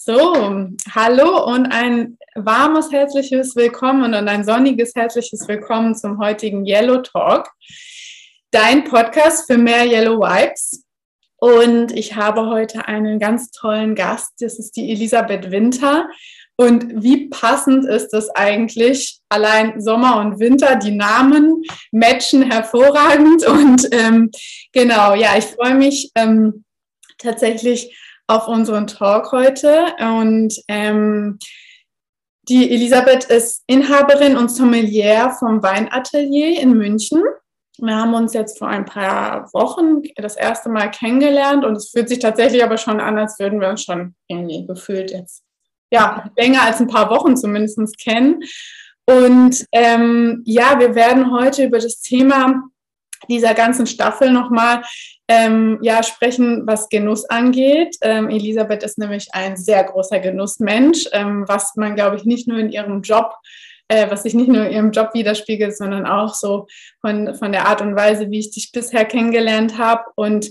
So, hallo und ein warmes herzliches Willkommen und ein sonniges herzliches Willkommen zum heutigen Yellow Talk, dein Podcast für mehr Yellow Vibes. Und ich habe heute einen ganz tollen Gast, das ist die Elisabeth Winter. Und wie passend ist es eigentlich? Allein Sommer und Winter, die Namen matchen hervorragend. Und ähm, genau, ja, ich freue mich ähm, tatsächlich auf unseren Talk heute. Und ähm, die Elisabeth ist Inhaberin und Sommelier vom Weinatelier in München. Wir haben uns jetzt vor ein paar Wochen das erste Mal kennengelernt und es fühlt sich tatsächlich aber schon an, als würden wir uns schon irgendwie gefühlt jetzt, ja, länger als ein paar Wochen zumindest kennen. Und ähm, ja, wir werden heute über das Thema dieser ganzen Staffel nochmal ähm, ja, sprechen, was Genuss angeht. Ähm, Elisabeth ist nämlich ein sehr großer Genussmensch, ähm, was man, glaube ich, nicht nur in ihrem Job, äh, was sich nicht nur in ihrem Job widerspiegelt, sondern auch so von, von der Art und Weise, wie ich dich bisher kennengelernt habe. Und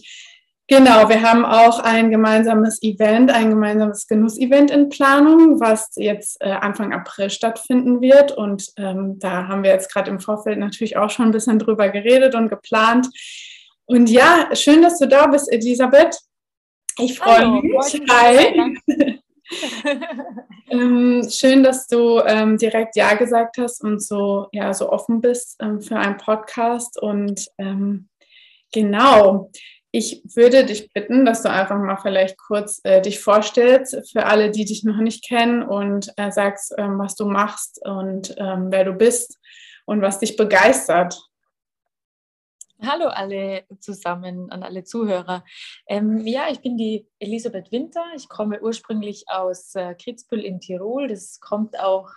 genau, wir haben auch ein gemeinsames Event, ein gemeinsames Genussevent in Planung, was jetzt äh, Anfang April stattfinden wird. Und ähm, da haben wir jetzt gerade im Vorfeld natürlich auch schon ein bisschen drüber geredet und geplant und ja, schön, dass du da bist, Elisabeth. Ich freue mich. Hi. ähm, schön, dass du ähm, direkt Ja gesagt hast und so, ja, so offen bist ähm, für einen Podcast. Und ähm, genau, ich würde dich bitten, dass du einfach mal vielleicht kurz äh, dich vorstellst für alle, die dich noch nicht kennen und äh, sagst, ähm, was du machst und ähm, wer du bist und was dich begeistert. Hallo alle zusammen, an alle Zuhörer. Ähm, ja, ich bin die Elisabeth Winter. Ich komme ursprünglich aus äh, Kitzbühel in Tirol. Das kommt auch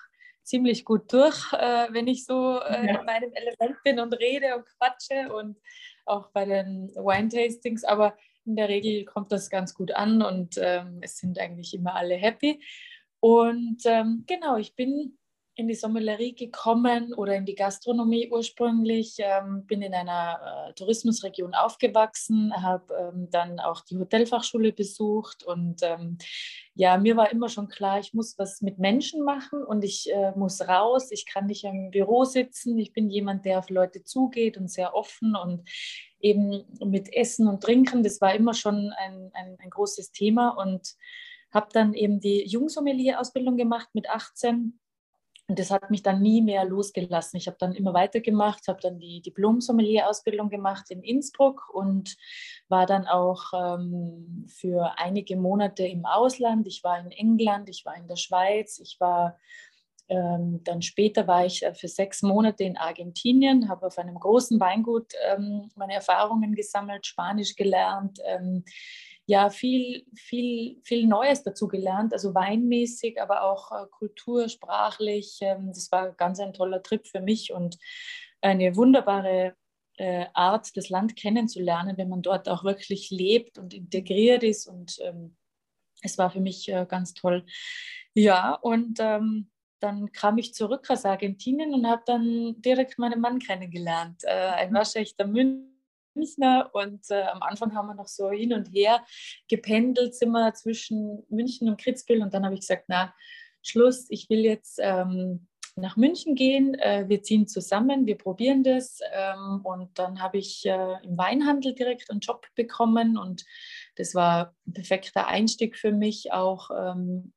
ziemlich gut durch, äh, wenn ich so äh, ja. in meinem Element bin und rede und quatsche und auch bei den Wine-Tastings. Aber in der Regel kommt das ganz gut an und ähm, es sind eigentlich immer alle happy. Und ähm, genau, ich bin in die Sommelerie gekommen oder in die Gastronomie ursprünglich. Ähm, bin in einer äh, Tourismusregion aufgewachsen, habe ähm, dann auch die Hotelfachschule besucht und ähm, ja, mir war immer schon klar, ich muss was mit Menschen machen und ich äh, muss raus. Ich kann nicht im Büro sitzen. Ich bin jemand, der auf Leute zugeht und sehr offen und eben mit Essen und Trinken. Das war immer schon ein, ein, ein großes Thema und habe dann eben die Jungsommelier-Ausbildung gemacht mit 18 und das hat mich dann nie mehr losgelassen. Ich habe dann immer weitergemacht, habe dann die Diplom-Sommelier-Ausbildung gemacht in Innsbruck und war dann auch ähm, für einige Monate im Ausland. Ich war in England, ich war in der Schweiz, ich war ähm, dann später war ich äh, für sechs Monate in Argentinien, habe auf einem großen Weingut ähm, meine Erfahrungen gesammelt, Spanisch gelernt ähm, ja viel, viel, viel Neues dazu gelernt, also weinmäßig, aber auch äh, kultursprachlich. Ähm, das war ganz ein toller Trip für mich und eine wunderbare äh, Art, das Land kennenzulernen, wenn man dort auch wirklich lebt und integriert ist. Und ähm, es war für mich äh, ganz toll. Ja, und ähm, dann kam ich zurück aus Argentinien und habe dann direkt meinen Mann kennengelernt. Äh, ein waschechter München Münchner und äh, am Anfang haben wir noch so hin und her gependelt, sind wir zwischen München und Kitzbühel und dann habe ich gesagt, na, Schluss, ich will jetzt ähm, nach München gehen, äh, wir ziehen zusammen, wir probieren das ähm, und dann habe ich äh, im Weinhandel direkt einen Job bekommen und das war ein perfekter Einstieg für mich auch. Ähm,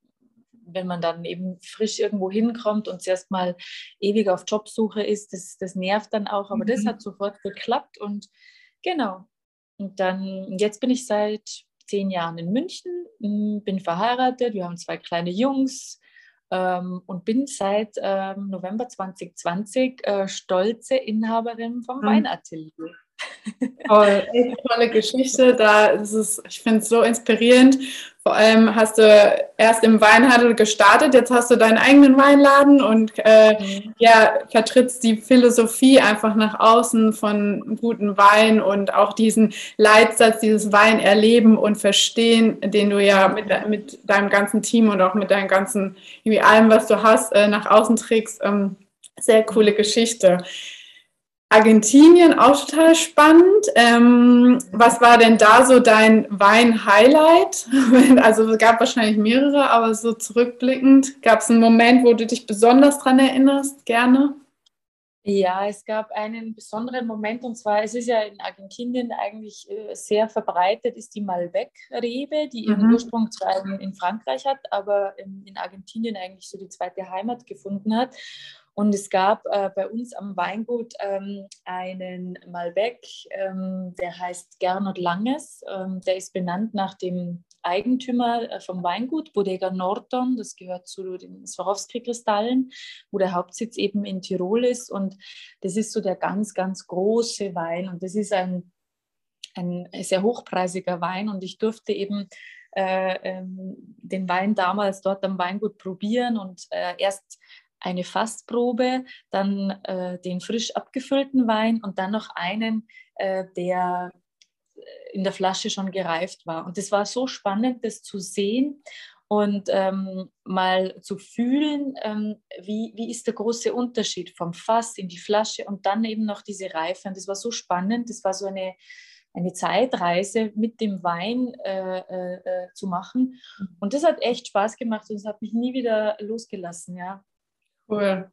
wenn man dann eben frisch irgendwo hinkommt und zuerst mal ewig auf Jobsuche ist, das, das nervt dann auch. Aber mhm. das hat sofort geklappt und Genau. Und dann, jetzt bin ich seit zehn Jahren in München, hm, bin verheiratet, wir haben zwei kleine Jungs ähm, und bin seit ähm, November 2020 äh, stolze Inhaberin vom mhm. Weinatelier. Toll, echt tolle Geschichte. Da ist es, ich finde es so inspirierend. Vor allem hast du erst im Weinhandel gestartet, jetzt hast du deinen eigenen Weinladen und äh, mhm. ja, vertrittst die Philosophie einfach nach außen von guten Wein und auch diesen Leitsatz, dieses Wein erleben und verstehen, den du ja mit, mit deinem ganzen Team und auch mit deinem ganzen, wie allem, was du hast, äh, nach außen trägst. Ähm, sehr coole Geschichte. Argentinien auch total spannend. Ähm, was war denn da so dein Wein-Highlight? Also es gab wahrscheinlich mehrere, aber so zurückblickend, gab es einen Moment, wo du dich besonders daran erinnerst, gerne? Ja, es gab einen besonderen Moment und zwar, es ist ja in Argentinien eigentlich äh, sehr verbreitet, ist die Malbec-Rebe, die ihren mhm. Ursprung zwar in, Frankreich hat, aber in Argentinien eigentlich so die zweite Heimat gefunden hat. Und es gab äh, bei uns am Weingut ähm, einen Malbec, ähm, der heißt Gernot Langes. Ähm, der ist benannt nach dem Eigentümer äh, vom Weingut, Bodega Norton. Das gehört zu den Swarovski-Kristallen, wo der Hauptsitz eben in Tirol ist. Und das ist so der ganz, ganz große Wein. Und das ist ein, ein sehr hochpreisiger Wein. Und ich durfte eben äh, ähm, den Wein damals dort am Weingut probieren und äh, erst eine Fassprobe, dann äh, den frisch abgefüllten Wein und dann noch einen, äh, der äh, in der Flasche schon gereift war. Und das war so spannend, das zu sehen und ähm, mal zu fühlen, ähm, wie, wie ist der große Unterschied vom Fass in die Flasche und dann eben noch diese Reife. Und das war so spannend, das war so eine, eine Zeitreise mit dem Wein äh, äh, äh zu machen. Mhm. Und das hat echt Spaß gemacht und es hat mich nie wieder losgelassen, ja. Cool.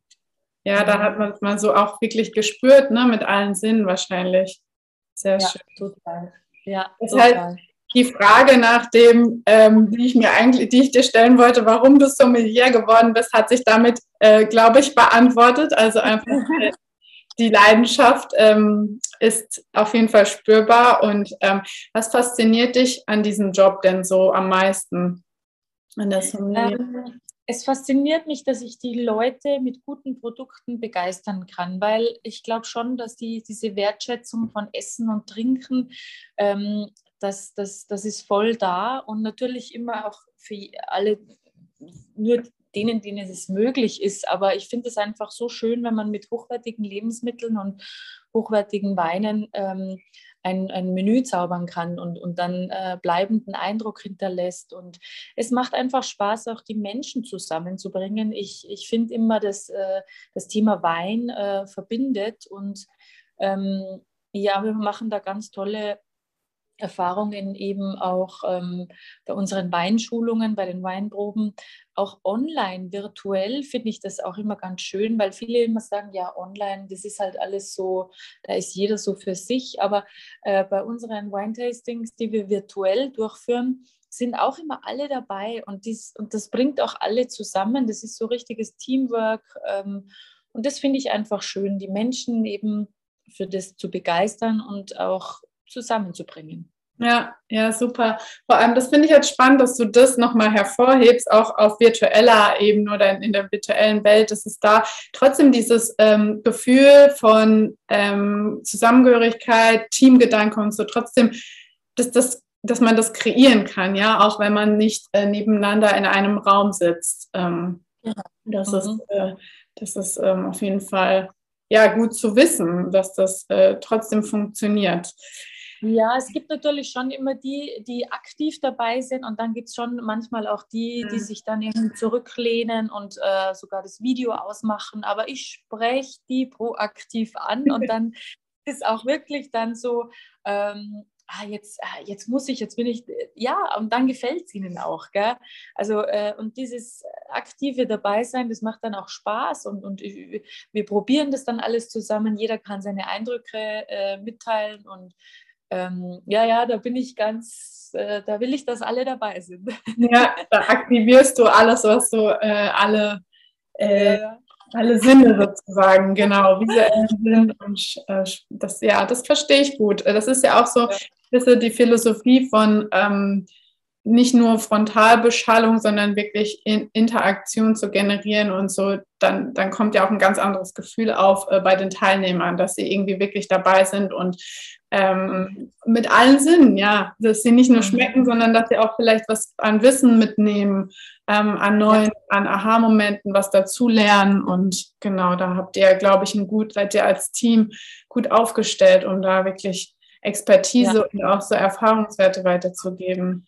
Ja, da hat man es mal so auch wirklich gespürt, ne, mit allen Sinnen wahrscheinlich. Sehr ja, schön. Total. Ja, das total. Halt die Frage nach dem, ähm, die ich mir eigentlich, die ich dir stellen wollte, warum du Sommelier geworden bist, hat sich damit, äh, glaube ich, beantwortet. Also einfach äh, die Leidenschaft ähm, ist auf jeden Fall spürbar. Und ähm, was fasziniert dich an diesem Job denn so am meisten? An der Sommelier? Es fasziniert mich, dass ich die Leute mit guten Produkten begeistern kann, weil ich glaube schon, dass die, diese Wertschätzung von Essen und Trinken, ähm, das, das, das ist voll da und natürlich immer auch für alle, nur denen, denen es möglich ist. Aber ich finde es einfach so schön, wenn man mit hochwertigen Lebensmitteln und hochwertigen Weinen ähm, ein, ein Menü zaubern kann und, und dann äh, bleibenden Eindruck hinterlässt. Und es macht einfach Spaß, auch die Menschen zusammenzubringen. Ich, ich finde immer, dass äh, das Thema Wein äh, verbindet und ähm, ja, wir machen da ganz tolle Erfahrungen eben auch ähm, bei unseren Weinschulungen, bei den Weinproben, auch online, virtuell finde ich das auch immer ganz schön, weil viele immer sagen, ja, online, das ist halt alles so, da ist jeder so für sich. Aber äh, bei unseren Wine-Tastings, die wir virtuell durchführen, sind auch immer alle dabei und, dies, und das bringt auch alle zusammen. Das ist so richtiges Teamwork ähm, und das finde ich einfach schön, die Menschen eben für das zu begeistern und auch zusammenzubringen. Ja, ja, super. Vor allem, das finde ich jetzt spannend, dass du das nochmal hervorhebst, auch auf virtueller Ebene oder in, in, der virtuellen Welt, dass es da trotzdem dieses ähm, Gefühl von ähm, Zusammengehörigkeit, Teamgedanke und so trotzdem, dass, das, dass man das kreieren kann, ja, auch wenn man nicht äh, nebeneinander in einem Raum sitzt. Ähm, ja. Das mhm. ist, äh, das ist ähm, auf jeden Fall ja gut zu wissen, dass das äh, trotzdem funktioniert. Ja, es gibt natürlich schon immer die, die aktiv dabei sind und dann gibt es schon manchmal auch die, die mhm. sich dann irgendwie zurücklehnen und äh, sogar das Video ausmachen. Aber ich spreche die proaktiv an und dann ist auch wirklich dann so, ähm, ah, jetzt, ah, jetzt muss ich, jetzt bin ich, ja, und dann gefällt es ihnen auch. Gell? Also, äh, und dieses aktive Dabeisein, das macht dann auch Spaß und, und wir probieren das dann alles zusammen. Jeder kann seine Eindrücke äh, mitteilen und ähm, ja, ja, da bin ich ganz, äh, da will ich, dass alle dabei sind. Ja, da aktivierst du alles, was du, äh, alle, äh, ja, alle Sinne sozusagen, genau, visuellen Sinn und äh, das, ja, das verstehe ich gut. Das ist ja auch so ja. die Philosophie von ähm, nicht nur Frontalbeschallung, sondern wirklich in Interaktion zu generieren und so, dann, dann kommt ja auch ein ganz anderes Gefühl auf äh, bei den Teilnehmern, dass sie irgendwie wirklich dabei sind und ähm, mit allen Sinnen, ja, dass sie nicht nur schmecken, sondern dass sie auch vielleicht was an Wissen mitnehmen, ähm, an neuen, an Aha-Momenten was dazu lernen und genau, da habt ihr, glaube ich, ein gut, seid ihr als Team gut aufgestellt, um da wirklich Expertise ja. und auch so Erfahrungswerte weiterzugeben.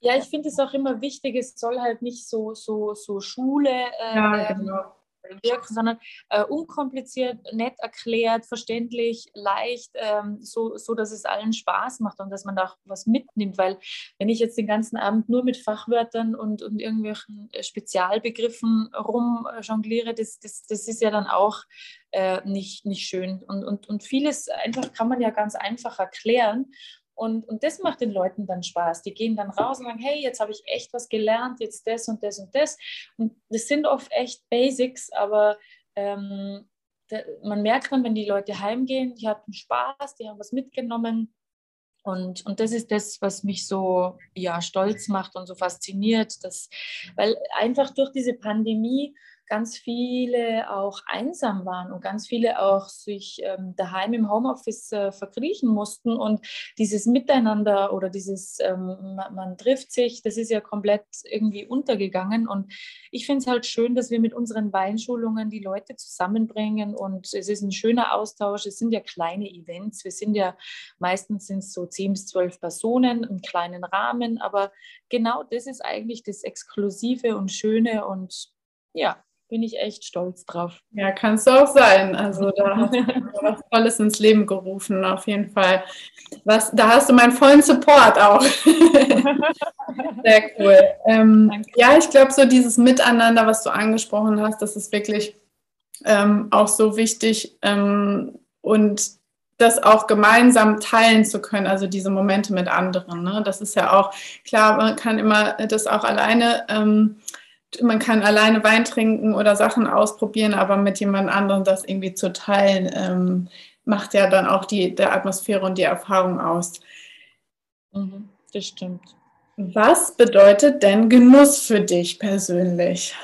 Ja, ich finde es auch immer wichtig, es soll halt nicht so, so, so Schule äh, ja, genau. wirken, sondern äh, unkompliziert, nett erklärt, verständlich, leicht, ähm, so, so dass es allen Spaß macht und dass man da auch was mitnimmt. Weil wenn ich jetzt den ganzen Abend nur mit Fachwörtern und, und irgendwelchen äh, Spezialbegriffen rumjongliere, das, das, das ist ja dann auch äh, nicht, nicht schön. Und, und, und vieles einfach kann man ja ganz einfach erklären. Und, und das macht den Leuten dann Spaß. Die gehen dann raus und sagen, hey, jetzt habe ich echt was gelernt, jetzt das und das und das. Und das sind oft echt Basics, aber ähm, da, man merkt dann, wenn die Leute heimgehen, die hatten Spaß, die haben was mitgenommen. Und, und das ist das, was mich so ja, stolz macht und so fasziniert, dass, weil einfach durch diese Pandemie ganz viele auch einsam waren und ganz viele auch sich ähm, daheim im Homeoffice äh, verkriechen mussten. Und dieses Miteinander oder dieses, ähm, man, man, trifft sich, das ist ja komplett irgendwie untergegangen. Und ich finde es halt schön, dass wir mit unseren Weinschulungen die Leute zusammenbringen. Und es ist ein schöner Austausch. Es sind ja kleine Events. Wir sind ja meistens sind so zehn bis zwölf Personen im kleinen Rahmen. Aber genau das ist eigentlich das Exklusive und Schöne. Und ja, bin ich echt stolz drauf. Ja, kannst du auch sein. Also da hast du was Tolles ins Leben gerufen, auf jeden Fall. Was, da hast du meinen vollen Support auch. Sehr cool. Ähm, ja, ich glaube, so dieses Miteinander, was du angesprochen hast, das ist wirklich ähm, auch so wichtig ähm, und das auch gemeinsam teilen zu können, also diese Momente mit anderen. Ne? Das ist ja auch klar, man kann immer das auch alleine ähm, man kann alleine Wein trinken oder Sachen ausprobieren, aber mit jemand anderem das irgendwie zu teilen, ähm, macht ja dann auch die der Atmosphäre und die Erfahrung aus. Mhm, das stimmt. Was bedeutet denn Genuss für dich persönlich?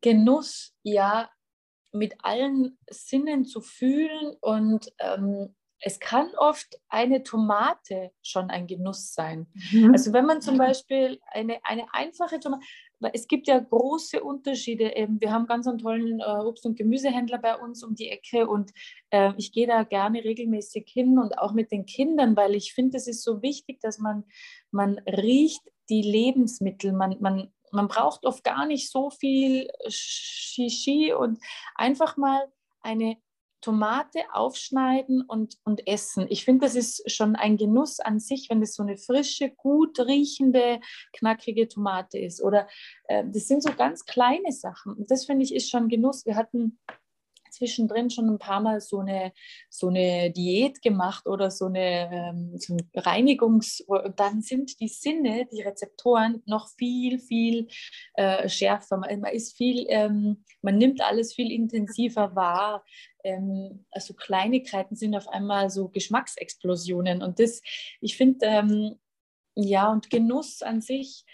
Genuss, ja, mit allen Sinnen zu fühlen und ähm, es kann oft eine Tomate schon ein Genuss sein. Mhm. Also wenn man zum Beispiel eine, eine einfache Tomate, es gibt ja große Unterschiede. Wir haben ganz einen tollen äh, Obst- und Gemüsehändler bei uns um die Ecke und äh, ich gehe da gerne regelmäßig hin und auch mit den Kindern, weil ich finde, es ist so wichtig, dass man, man riecht die Lebensmittel. Man, man, man braucht oft gar nicht so viel Shishi und einfach mal eine Tomate aufschneiden und, und essen. Ich finde, das ist schon ein Genuss an sich, wenn es so eine frische, gut riechende, knackige Tomate ist. Oder äh, das sind so ganz kleine Sachen. Und das finde ich ist schon Genuss. Wir hatten zwischendrin schon ein paar Mal so eine, so eine Diät gemacht oder so eine ähm, so ein Reinigungs- und dann sind die Sinne, die Rezeptoren noch viel, viel äh, schärfer. Man, man, ist viel, ähm, man nimmt alles viel intensiver wahr. Ähm, also Kleinigkeiten sind auf einmal so Geschmacksexplosionen und das, ich finde, ähm, ja, und Genuss an sich,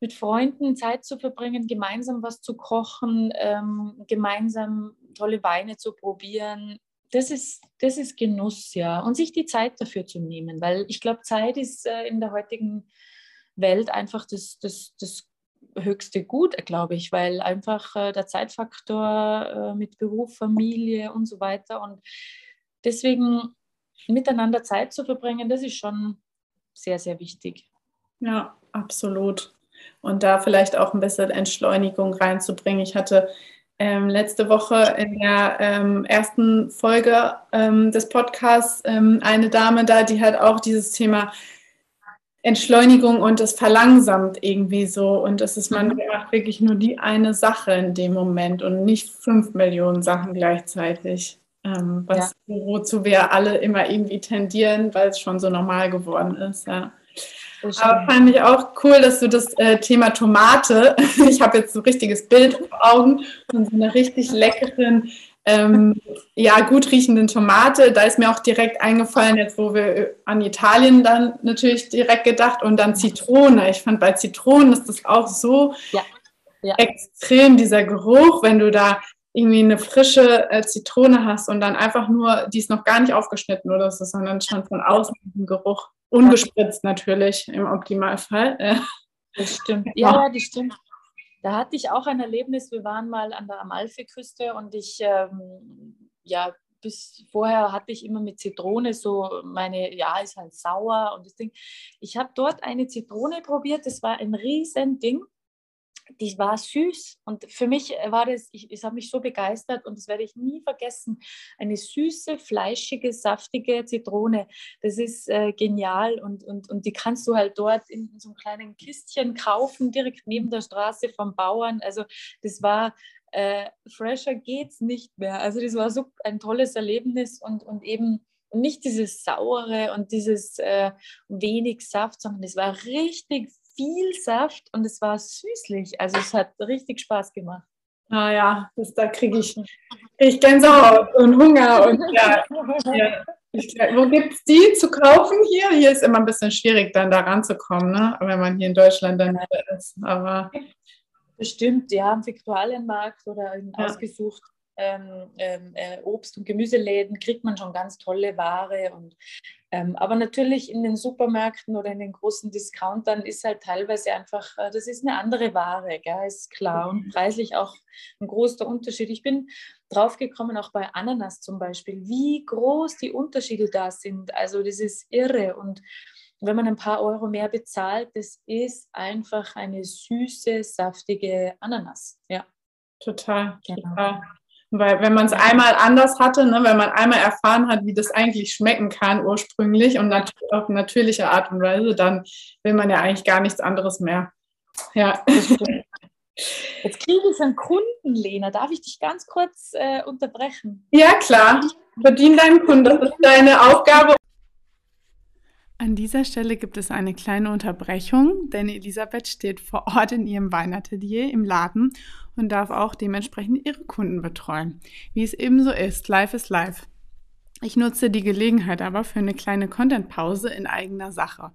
mit Freunden Zeit zu verbringen, gemeinsam was zu kochen, ähm, gemeinsam tolle Weine zu probieren. Das ist, das ist Genuss, ja. Und sich die Zeit dafür zu nehmen, weil ich glaube, Zeit ist äh, in der heutigen Welt einfach das, das, das höchste Gut, glaube ich, weil einfach äh, der Zeitfaktor äh, mit Beruf, Familie und so weiter und deswegen miteinander Zeit zu verbringen, das ist schon sehr, sehr wichtig. Ja, absolut. Und da vielleicht auch ein bisschen Entschleunigung reinzubringen. Ich hatte ähm, letzte Woche in der ähm, ersten Folge ähm, des Podcasts ähm, eine Dame da, die hat auch dieses Thema Entschleunigung und das verlangsamt irgendwie so. Und das ist, man mhm. macht wirklich nur die eine Sache in dem Moment und nicht fünf Millionen Sachen gleichzeitig. Ähm, was, ja. wozu wir alle immer irgendwie tendieren, weil es schon so normal geworden ist. Ja. Aber fand ich auch cool, dass du das äh, Thema Tomate, ich habe jetzt so ein richtiges Bild vor Augen von so einer richtig leckeren, ähm, ja, gut riechenden Tomate. Da ist mir auch direkt eingefallen, jetzt wo wir an Italien dann natürlich direkt gedacht und dann Zitrone. Ich fand bei Zitronen ist das auch so ja. Ja. extrem, dieser Geruch, wenn du da irgendwie eine frische äh, Zitrone hast und dann einfach nur, die ist noch gar nicht aufgeschnitten oder so, sondern schon von außen ein Geruch. Ungespritzt natürlich im Optimalfall. Das stimmt. Ja, das stimmt. Da hatte ich auch ein Erlebnis. Wir waren mal an der Amalfiküste und ich, ähm, ja, bis vorher hatte ich immer mit Zitrone so meine, ja, ist halt sauer und das Ding. Ich habe dort eine Zitrone probiert, das war ein riesen Ding die war süß und für mich war das, ich, es hat mich so begeistert und das werde ich nie vergessen. Eine süße, fleischige, saftige Zitrone, das ist äh, genial und, und, und die kannst du halt dort in, so einem kleinen Kistchen kaufen, direkt neben der Straße vom Bauern. Also das war, äh, fresher geht's nicht mehr. Also das war so ein tolles Erlebnis und, und eben nicht dieses saure und dieses äh, wenig Saft, sondern es war richtig viel Saft und es war süßlich. Also es hat richtig Spaß gemacht. Naja, ah da kriege ich, krieg ich Gänsehaut und Hunger. Und ja, ja. Ich, wo gibt es die zu kaufen hier? Hier ist immer ein bisschen schwierig, dann da ranzukommen, ne? wenn man hier in Deutschland dann ist. Aber Bestimmt, ja, am Viktualienmarkt oder in ja. ausgesucht ähm, ähm, äh, Obst- und Gemüseläden kriegt man schon ganz tolle Ware. Und, ähm, aber natürlich in den Supermärkten oder in den großen Discountern ist halt teilweise einfach, äh, das ist eine andere Ware, gell, ist klar. Und preislich auch ein großer Unterschied. Ich bin draufgekommen, auch bei Ananas zum Beispiel, wie groß die Unterschiede da sind. Also das ist irre. Und wenn man ein paar Euro mehr bezahlt, das ist einfach eine süße, saftige Ananas. Ja. Total, genau. total. Weil wenn man es einmal anders hatte, ne, wenn man einmal erfahren hat, wie das eigentlich schmecken kann ursprünglich und nat auf natürliche Art und Weise, dann will man ja eigentlich gar nichts anderes mehr. Ja. Jetzt kriege ich einen Kunden, Lena. Darf ich dich ganz kurz äh, unterbrechen? Ja, klar. Bedien deinen Kunden. Das ist deine Aufgabe. An dieser Stelle gibt es eine kleine Unterbrechung, denn Elisabeth steht vor Ort in ihrem Weinatelier im Laden und darf auch dementsprechend ihre Kunden betreuen. Wie es ebenso ist, live ist live. Ich nutze die Gelegenheit aber für eine kleine Content-Pause in eigener Sache.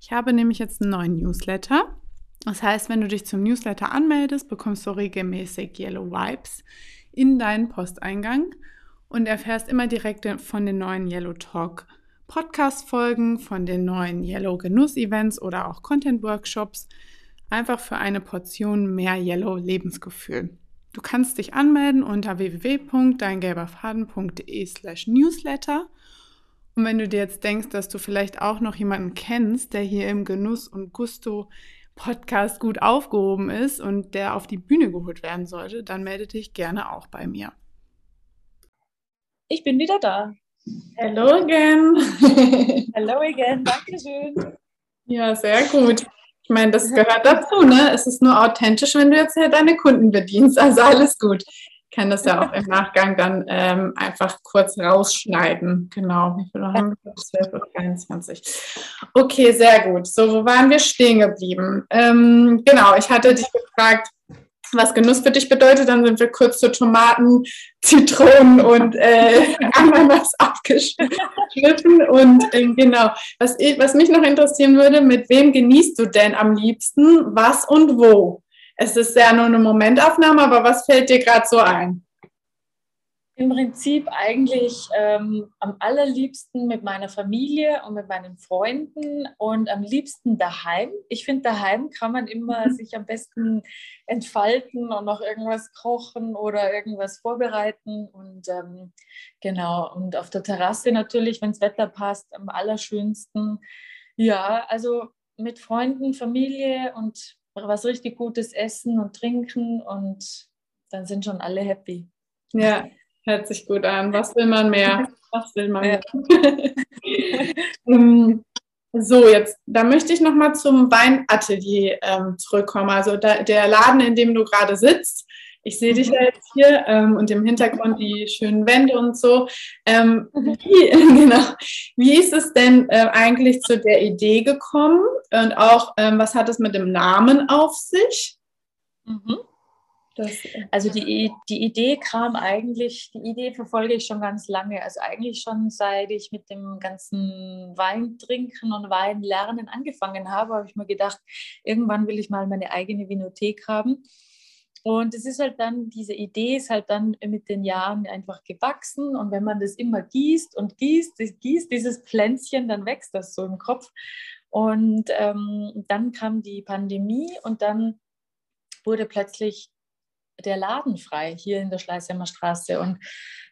Ich habe nämlich jetzt einen neuen Newsletter. Das heißt, wenn du dich zum Newsletter anmeldest, bekommst du regelmäßig Yellow Vibes in deinen Posteingang und erfährst immer direkt von den neuen Yellow Talk Podcast-Folgen, von den neuen Yellow Genuss-Events oder auch Content-Workshops. Einfach für eine Portion mehr Yellow Lebensgefühl. Du kannst dich anmelden unter www.deingelberfaden.de slash newsletter. Und wenn du dir jetzt denkst, dass du vielleicht auch noch jemanden kennst, der hier im Genuss und Gusto Podcast gut aufgehoben ist und der auf die Bühne geholt werden sollte, dann melde dich gerne auch bei mir. Ich bin wieder da. Hello again. Hello again, Dankeschön. Ja, sehr gut. Ich meine, das gehört dazu, ne? Es ist nur authentisch, wenn du jetzt hier deine Kunden bedienst. Also alles gut. Ich kann das ja auch im Nachgang dann ähm, einfach kurz rausschneiden. Genau. Wie viele haben wir? 12 oder 23. Okay, sehr gut. So, wo waren wir stehen geblieben? Ähm, genau, ich hatte dich gefragt, was Genuss für dich bedeutet. Dann sind wir kurz zu Tomaten, Zitronen und äh, Ananas abgeschnitten. Und äh, genau, was, ich, was mich noch interessieren würde, mit wem genießt du denn am liebsten, was und wo? Es ist ja nur eine Momentaufnahme, aber was fällt dir gerade so ein? Im Prinzip eigentlich ähm, am allerliebsten mit meiner Familie und mit meinen Freunden und am liebsten daheim. Ich finde, daheim kann man immer mhm. sich am besten entfalten und noch irgendwas kochen oder irgendwas vorbereiten. Und ähm, genau, und auf der Terrasse natürlich, wenn das Wetter passt, am allerschönsten. Ja, also mit Freunden, Familie und was richtig Gutes essen und trinken und dann sind schon alle happy. Ja, Hört sich gut an. Was will man mehr? Was will man mehr? Ähm, so, jetzt, da möchte ich nochmal zum Weinatelier ähm, zurückkommen. Also da, der Laden, in dem du gerade sitzt. Ich sehe dich mhm. ja jetzt hier ähm, und im Hintergrund die schönen Wände und so. Ähm, mhm. wie, genau, wie ist es denn äh, eigentlich zu der Idee gekommen? Und auch, ähm, was hat es mit dem Namen auf sich? Mhm. Das, also die, die Idee kam eigentlich, die Idee verfolge ich schon ganz lange. Also eigentlich schon seit ich mit dem ganzen Weintrinken und Weinlernen angefangen habe, habe ich mir gedacht, irgendwann will ich mal meine eigene Vinothek haben. Und es ist halt dann, diese Idee ist halt dann mit den Jahren einfach gewachsen. Und wenn man das immer gießt und gießt, gießt dieses Pflänzchen, dann wächst das so im Kopf. Und ähm, dann kam die Pandemie und dann wurde plötzlich der Laden frei hier in der Schleißheimer Straße. Und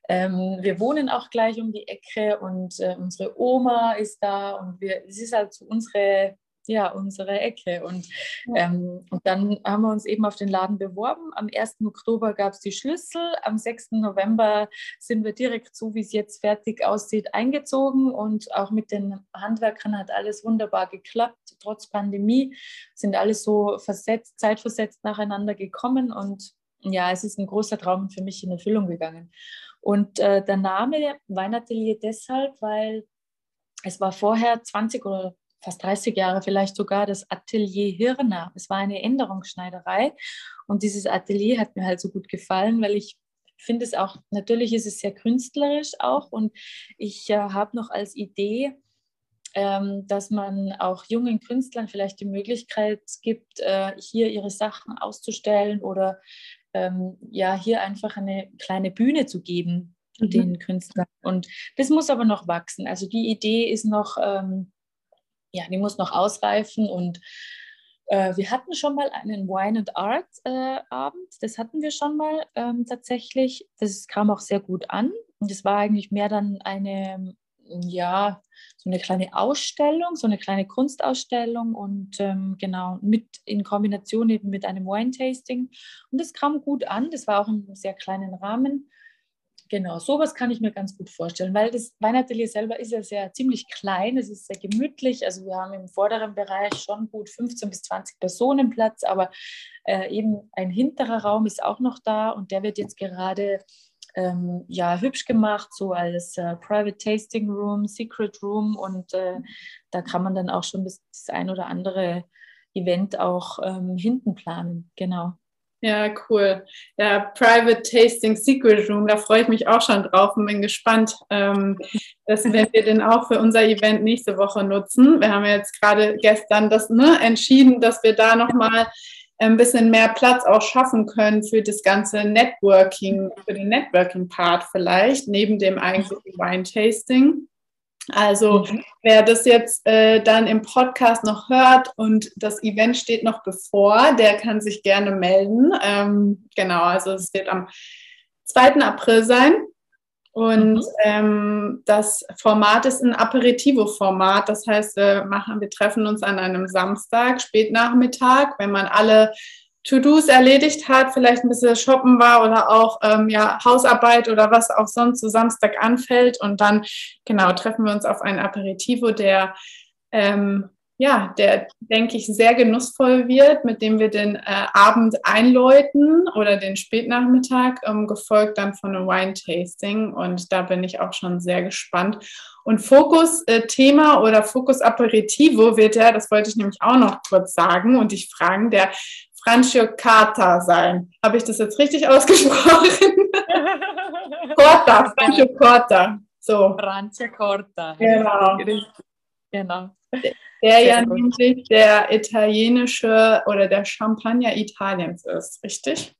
ähm, wir wohnen auch gleich um die Ecke und äh, unsere Oma ist da und wir, es ist halt so unsere ja, unsere Ecke. Und, ähm, und dann haben wir uns eben auf den Laden beworben. Am 1. Oktober gab es die Schlüssel. Am 6. November sind wir direkt, so wie es jetzt fertig aussieht, eingezogen. Und auch mit den Handwerkern hat alles wunderbar geklappt. Trotz Pandemie sind alles so versetzt, zeitversetzt nacheinander gekommen. Und ja, es ist ein großer Traum für mich in Erfüllung gegangen. Und äh, der Name Weinatelier deshalb, weil es war vorher 20 oder fast 30 Jahre vielleicht sogar das Atelier Hirner. Es war eine Änderungsschneiderei und dieses Atelier hat mir halt so gut gefallen, weil ich finde es auch, natürlich ist es sehr künstlerisch auch und ich äh, habe noch als Idee, ähm, dass man auch jungen Künstlern vielleicht die Möglichkeit gibt, äh, hier ihre Sachen auszustellen oder ähm, ja, hier einfach eine kleine Bühne zu geben mhm. den Künstlern. Und das muss aber noch wachsen. Also die Idee ist noch, ähm, ja, die muss noch ausreifen und äh, wir hatten schon mal einen Wine and Art äh, Abend, das hatten wir schon mal ähm, tatsächlich. Das kam auch sehr gut an und es war eigentlich mehr dann eine, ja, so eine kleine Ausstellung, so eine kleine Kunstausstellung und ähm, genau mit in Kombination eben mit einem Wine-Tasting. Und das kam gut an, das war auch im sehr kleinen Rahmen. Genau, sowas kann ich mir ganz gut vorstellen, weil das Weinatelier selber ist ja sehr ziemlich klein, es ist sehr gemütlich. Also wir haben im vorderen Bereich schon gut 15 bis 20 Personen Platz, aber äh, eben ein hinterer Raum ist auch noch da und der wird jetzt gerade ähm, ja, hübsch gemacht, so als äh, Private Tasting Room, Secret Room und äh, da kann man dann auch schon das, das ein oder andere Event auch ähm, hinten planen. Genau. Ja, cool. Ja, Private Tasting Secret Room, da freue ich mich auch schon drauf und bin gespannt, ähm, dass wenn wir den auch für unser Event nächste Woche nutzen. Wir haben jetzt gerade gestern das ne, entschieden, dass wir da nochmal ein bisschen mehr Platz auch schaffen können für das ganze Networking, für den Networking-Part vielleicht, neben dem eigentlichen Wine-Tasting. Also mhm. wer das jetzt äh, dann im Podcast noch hört und das Event steht noch bevor, der kann sich gerne melden. Ähm, genau, also es wird am 2. April sein. Und mhm. ähm, das Format ist ein Aperitivo-Format. Das heißt, wir, machen, wir treffen uns an einem Samstag, Spätnachmittag, wenn man alle To-Dos erledigt hat, vielleicht ein bisschen shoppen war oder auch ähm, ja, Hausarbeit oder was auch sonst so Samstag anfällt. Und dann, genau, treffen wir uns auf ein Aperitivo, der, ähm, ja, der, denke ich, sehr genussvoll wird, mit dem wir den äh, Abend einläuten oder den Spätnachmittag, ähm, gefolgt dann von einem Wine-Tasting. Und da bin ich auch schon sehr gespannt. Und Fokus-Thema äh, oder Fokus-Aperitivo wird ja, das wollte ich nämlich auch noch kurz sagen und dich fragen, der Franciocata sein. Habe ich das jetzt richtig ausgesprochen? Corta, Franciocata. So. Franciacorta. Genau. Genau. Der ja nämlich der italienische oder der Champagner Italiens ist, richtig?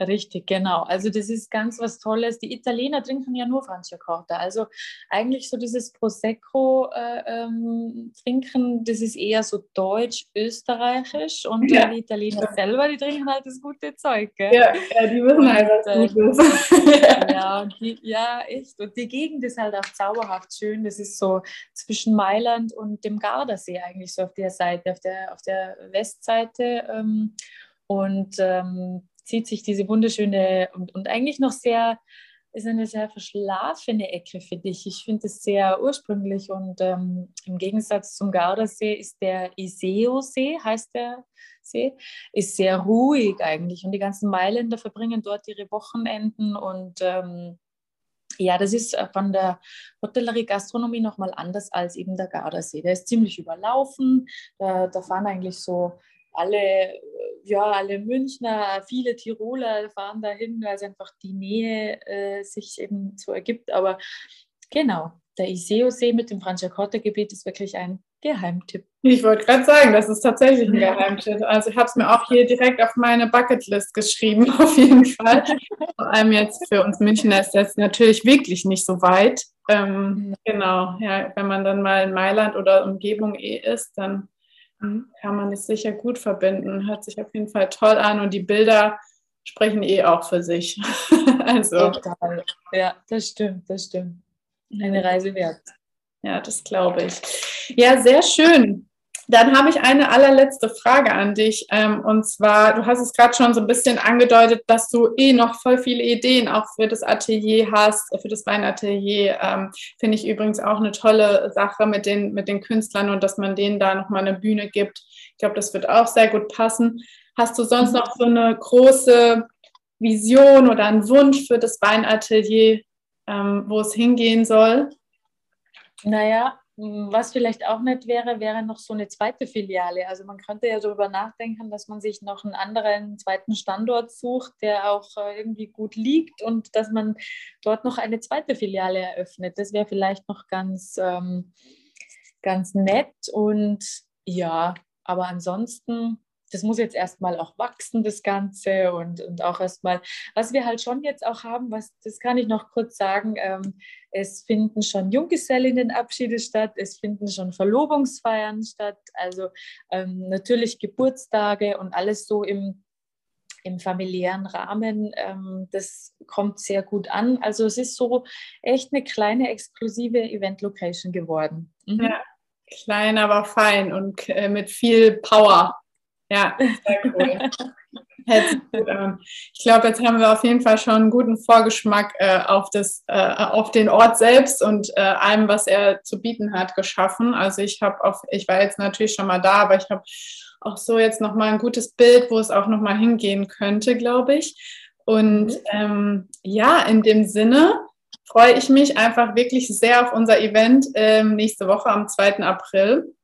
Richtig, genau. Also das ist ganz was Tolles. Die Italiener trinken ja nur Franciacorta. Also eigentlich so dieses Prosecco äh, ähm, trinken, das ist eher so deutsch, österreichisch und ja. die Italiener selber, die trinken halt das gute Zeug. Gell? Ja, ja, die wissen halt was äh, Gutes. ja, die, ja, echt. Und die Gegend ist halt auch zauberhaft schön. Das ist so zwischen Mailand und dem Gardasee eigentlich so auf der Seite, auf der, auf der Westseite. Ähm, und ähm, zieht sich diese wunderschöne und, und eigentlich noch sehr, ist eine sehr verschlafene Ecke für dich. Ich finde es sehr ursprünglich und ähm, im Gegensatz zum Gardasee ist der Iseo-See, heißt der See, ist sehr ruhig eigentlich und die ganzen Mailänder verbringen dort ihre Wochenenden und ähm, ja, das ist von der Hotellerie Gastronomie nochmal anders als eben der Gardasee. Der ist ziemlich überlaufen. Da, da fahren eigentlich so alle, ja, alle Münchner, viele Tiroler fahren dahin, weil es einfach die Nähe äh, sich eben so ergibt. Aber genau, der Iseo-See mit dem Franciacorta-Gebiet ist wirklich ein Geheimtipp. Ich wollte gerade sagen, das ist tatsächlich ein Geheimtipp. Also ich habe es mir auch hier direkt auf meine Bucketlist geschrieben, auf jeden Fall. Vor allem jetzt für uns Münchner ist das natürlich wirklich nicht so weit. Ähm, genau, ja, wenn man dann mal in Mailand oder Umgebung eh ist, dann Mhm. Kann man es sicher gut verbinden. Hört sich auf jeden Fall toll an und die Bilder sprechen eh auch für sich. also. Total. Ja, das stimmt, das stimmt. Eine Reise wert. Ja, das glaube ich. Ja, sehr schön. Dann habe ich eine allerletzte Frage an dich. Ähm, und zwar, du hast es gerade schon so ein bisschen angedeutet, dass du eh noch voll viele Ideen auch für das Atelier hast, für das Weinatelier. Ähm, Finde ich übrigens auch eine tolle Sache mit den, mit den Künstlern und dass man denen da nochmal eine Bühne gibt. Ich glaube, das wird auch sehr gut passen. Hast du sonst noch so eine große Vision oder einen Wunsch für das Weinatelier, ähm, wo es hingehen soll? Naja, was vielleicht auch nett wäre, wäre noch so eine zweite Filiale. Also man könnte ja darüber nachdenken, dass man sich noch einen anderen zweiten Standort sucht, der auch äh, irgendwie gut liegt und dass man dort noch eine zweite Filiale eröffnet. Das wäre vielleicht noch ganz, ähm, ganz nett. Und ja, aber ansonsten das muss jetzt erstmal auch wachsen, das Ganze und, und auch erstmal, was wir halt schon jetzt auch haben, was, das kann ich noch kurz sagen, ähm, es finden schon Junggesellinnenabschiede statt, es finden schon Verlobungsfeiern statt, also ähm, natürlich Geburtstage und alles so im, im familiären Rahmen. Ähm, das kommt sehr gut an. Also es ist so echt eine kleine exklusive Event-Location geworden. Mhm. Ja, klein, aber fein und äh, mit viel Power. Ja, sehr cool. Ich glaube, jetzt haben wir auf jeden Fall schon einen guten Vorgeschmack äh, auf, das, äh, auf den Ort selbst und äh, allem, was er zu bieten hat, geschaffen. Also ich habe auch, ich war jetzt natürlich schon mal da, aber ich habe auch so jetzt nochmal ein gutes Bild, wo es auch nochmal hingehen könnte, glaube ich. Und mhm. ähm, ja, in dem Sinne freue ich mich einfach wirklich sehr auf unser Event ähm, nächste Woche am 2. April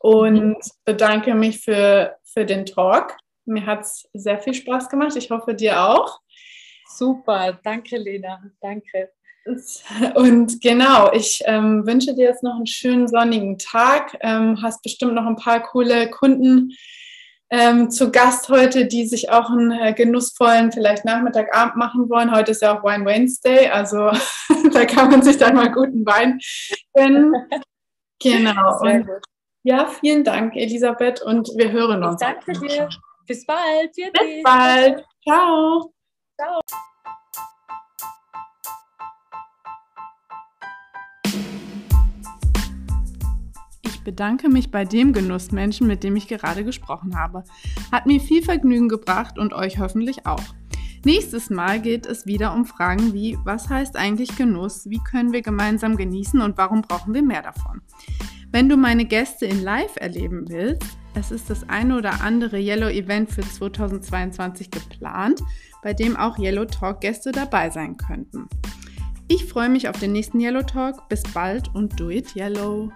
und bedanke mich für, für den Talk. Mir hat es sehr viel Spaß gemacht. Ich hoffe, dir auch. Super, danke Lena, danke. Und genau, ich ähm, wünsche dir jetzt noch einen schönen sonnigen Tag. Ähm, hast bestimmt noch ein paar coole Kunden ähm, zu Gast heute, die sich auch einen äh, genussvollen, vielleicht Nachmittagabend machen wollen. Heute ist ja auch Wine Wednesday, also da kann man sich dann mal guten Wein gönnen. Genau. Und. Ja, vielen Dank, Elisabeth, und wir hören uns. Danke dir. Bis bald. Bis bald. Ciao. Ciao. Ich bedanke mich bei dem Genussmenschen, mit dem ich gerade gesprochen habe. Hat mir viel Vergnügen gebracht und euch hoffentlich auch. Nächstes Mal geht es wieder um Fragen wie, was heißt eigentlich Genuss, wie können wir gemeinsam genießen und warum brauchen wir mehr davon. Wenn du meine Gäste in Live erleben willst, es ist das eine oder andere Yellow Event für 2022 geplant, bei dem auch Yellow Talk Gäste dabei sein könnten. Ich freue mich auf den nächsten Yellow Talk. Bis bald und do it yellow!